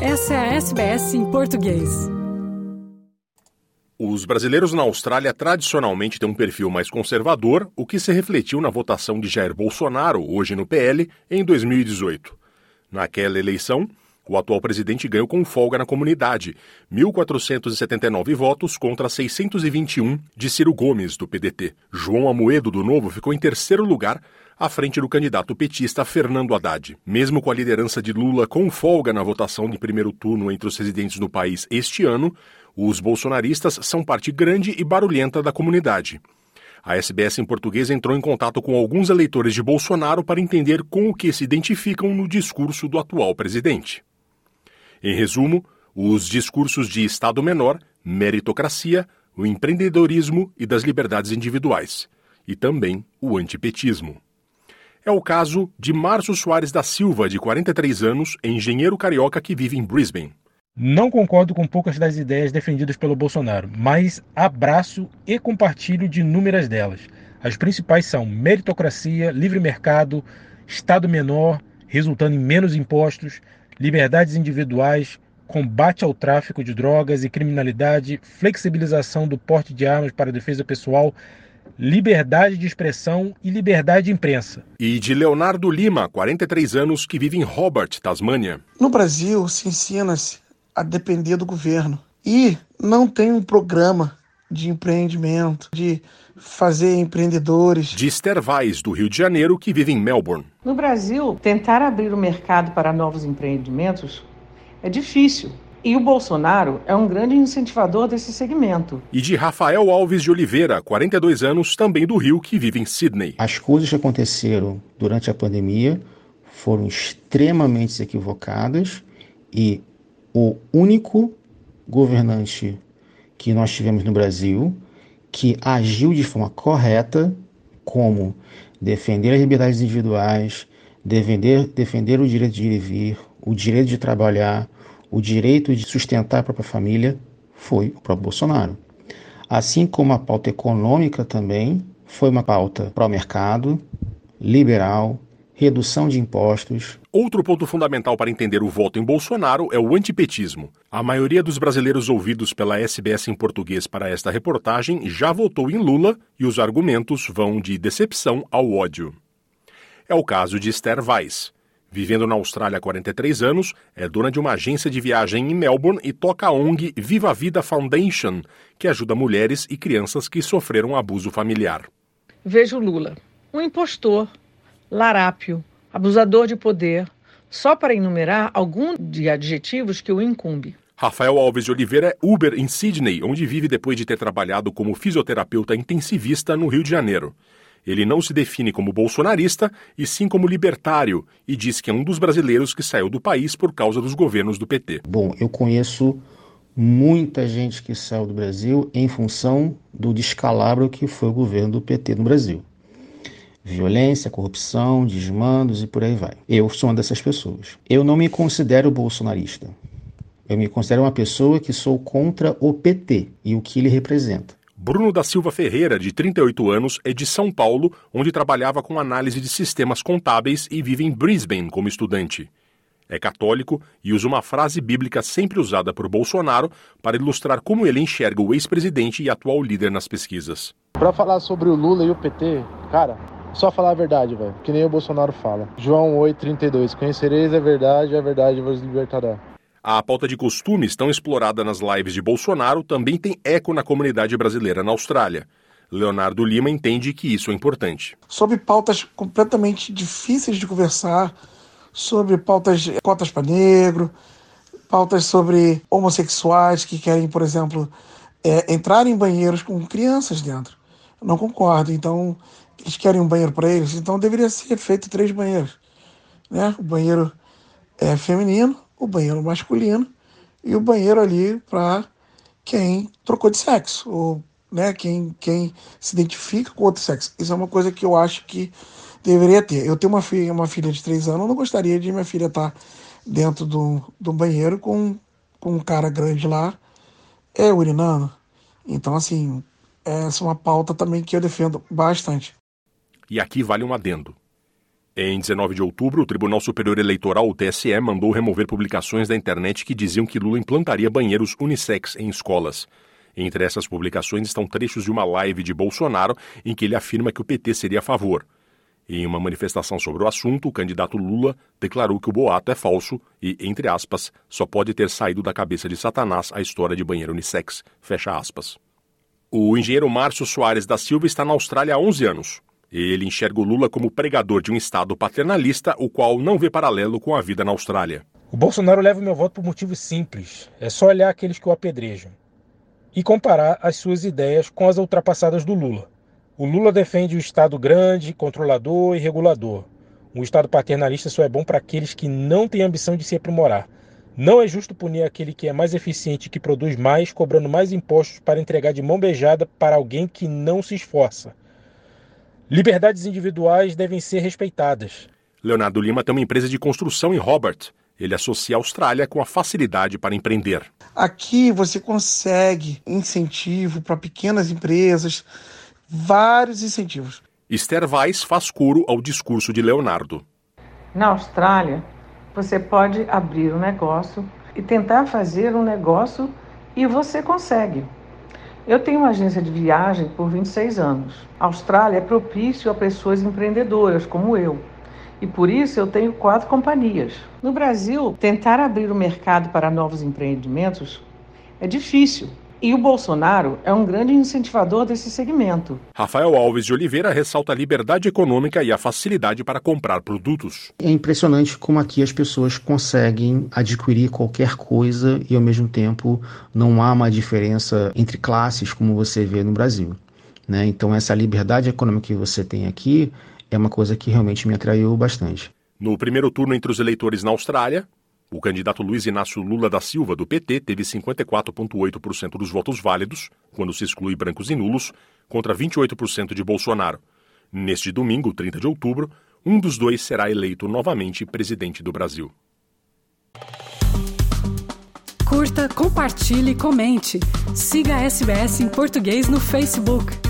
Essa é a SBS em português. Os brasileiros na Austrália tradicionalmente têm um perfil mais conservador, o que se refletiu na votação de Jair Bolsonaro, hoje no PL, em 2018. Naquela eleição, o atual presidente ganhou com folga na comunidade, 1.479 votos contra 621 de Ciro Gomes, do PDT. João Amoedo, do Novo, ficou em terceiro lugar, à frente do candidato petista Fernando Haddad. Mesmo com a liderança de Lula com folga na votação de primeiro turno entre os residentes do país este ano, os bolsonaristas são parte grande e barulhenta da comunidade. A SBS em português entrou em contato com alguns eleitores de Bolsonaro para entender com o que se identificam no discurso do atual presidente. Em resumo, os discursos de Estado menor, meritocracia, o empreendedorismo e das liberdades individuais, e também o antipetismo. É o caso de Márcio Soares da Silva, de 43 anos, engenheiro carioca que vive em Brisbane. Não concordo com poucas das ideias defendidas pelo Bolsonaro, mas abraço e compartilho de inúmeras delas. As principais são meritocracia, livre mercado, Estado menor, resultando em menos impostos, liberdades individuais, combate ao tráfico de drogas e criminalidade, flexibilização do porte de armas para defesa pessoal, liberdade de expressão e liberdade de imprensa. E de Leonardo Lima, 43 anos, que vive em Hobart, Tasmânia. No Brasil, se ensina-se a depender do governo e não tem um programa de empreendimento, de fazer empreendedores. De Esther Vaz, do Rio de Janeiro, que vive em Melbourne. No Brasil, tentar abrir o mercado para novos empreendimentos é difícil. E o Bolsonaro é um grande incentivador desse segmento. E de Rafael Alves de Oliveira, 42 anos, também do Rio, que vive em Sydney. As coisas que aconteceram durante a pandemia foram extremamente equivocadas e o único governante que nós tivemos no Brasil que agiu de forma correta, como defender as liberdades individuais, defender, defender o direito de ir e vir, o direito de trabalhar, o direito de sustentar a própria família, foi o próprio Bolsonaro. Assim como a pauta econômica também foi uma pauta pró-mercado, liberal, redução de impostos. Outro ponto fundamental para entender o voto em Bolsonaro é o antipetismo. A maioria dos brasileiros ouvidos pela SBS em português para esta reportagem já votou em Lula e os argumentos vão de decepção ao ódio. É o caso de Esther Weiss. Vivendo na Austrália há 43 anos, é dona de uma agência de viagem em Melbourne e toca a ONG Viva a Vida Foundation, que ajuda mulheres e crianças que sofreram abuso familiar. Vejo Lula, um impostor larápio, abusador de poder, só para enumerar alguns de adjetivos que o incumbe. Rafael Alves de Oliveira é Uber em Sydney, onde vive depois de ter trabalhado como fisioterapeuta intensivista no Rio de Janeiro. Ele não se define como bolsonarista, e sim como libertário, e diz que é um dos brasileiros que saiu do país por causa dos governos do PT. Bom, eu conheço muita gente que saiu do Brasil em função do descalabro que foi o governo do PT no Brasil violência, corrupção, desmandos e por aí vai. Eu sou uma dessas pessoas. Eu não me considero bolsonarista. Eu me considero uma pessoa que sou contra o PT e o que ele representa. Bruno da Silva Ferreira, de 38 anos, é de São Paulo, onde trabalhava com análise de sistemas contábeis e vive em Brisbane como estudante. É católico e usa uma frase bíblica sempre usada por Bolsonaro para ilustrar como ele enxerga o ex-presidente e atual líder nas pesquisas. Para falar sobre o Lula e o PT, cara, só falar a verdade, velho. Que nem o Bolsonaro fala. João 8,32. Conhecereis a verdade e a verdade vos libertará. A pauta de costumes, tão explorada nas lives de Bolsonaro, também tem eco na comunidade brasileira na Austrália. Leonardo Lima entende que isso é importante. Sobre pautas completamente difíceis de conversar, sobre pautas de cotas para negro, pautas sobre homossexuais que querem, por exemplo, é, entrar em banheiros com crianças dentro. Eu não concordo. Então, eles querem um banheiro para eles, então deveria ser feito três banheiros. Né? O banheiro é, feminino, o banheiro masculino e o banheiro ali para quem trocou de sexo, ou né, quem, quem se identifica com outro sexo. Isso é uma coisa que eu acho que deveria ter. Eu tenho uma filha, uma filha de três anos, eu não gostaria de minha filha estar tá dentro do, do banheiro com, com um cara grande lá, é urinando. Então, assim, essa é uma pauta também que eu defendo bastante. E aqui vale um adendo. Em 19 de outubro, o Tribunal Superior Eleitoral, o TSE, mandou remover publicações da internet que diziam que Lula implantaria banheiros unissex em escolas. Entre essas publicações estão trechos de uma live de Bolsonaro em que ele afirma que o PT seria a favor. Em uma manifestação sobre o assunto, o candidato Lula declarou que o boato é falso e, entre aspas, só pode ter saído da cabeça de Satanás a história de banheiro unissex. Fecha aspas. O engenheiro Márcio Soares da Silva está na Austrália há 11 anos. Ele enxerga o Lula como pregador de um Estado paternalista, o qual não vê paralelo com a vida na Austrália. O Bolsonaro leva o meu voto por motivos simples. É só olhar aqueles que o apedrejam e comparar as suas ideias com as ultrapassadas do Lula. O Lula defende o Estado grande, controlador e regulador. Um Estado paternalista só é bom para aqueles que não têm ambição de se aprimorar. Não é justo punir aquele que é mais eficiente e que produz mais, cobrando mais impostos para entregar de mão beijada para alguém que não se esforça. Liberdades individuais devem ser respeitadas. Leonardo Lima tem uma empresa de construção em Hobart. Ele associa a Austrália com a facilidade para empreender. Aqui você consegue incentivo para pequenas empresas, vários incentivos. Esther Weiss faz coro ao discurso de Leonardo. Na Austrália, você pode abrir um negócio e tentar fazer um negócio e você consegue. Eu tenho uma agência de viagem por 26 anos. A Austrália é propício a pessoas empreendedoras como eu. E por isso eu tenho quatro companhias. No Brasil, tentar abrir o mercado para novos empreendimentos é difícil. E o Bolsonaro é um grande incentivador desse segmento. Rafael Alves de Oliveira ressalta a liberdade econômica e a facilidade para comprar produtos. É impressionante como aqui as pessoas conseguem adquirir qualquer coisa e ao mesmo tempo não há uma diferença entre classes como você vê no Brasil. Né? Então essa liberdade econômica que você tem aqui é uma coisa que realmente me atraiu bastante. No primeiro turno entre os eleitores na Austrália, o candidato Luiz Inácio Lula da Silva, do PT, teve 54,8% dos votos válidos, quando se exclui brancos e nulos, contra 28% de Bolsonaro. Neste domingo, 30 de outubro, um dos dois será eleito novamente presidente do Brasil. Curta, compartilhe, comente. Siga a SBS em português no Facebook.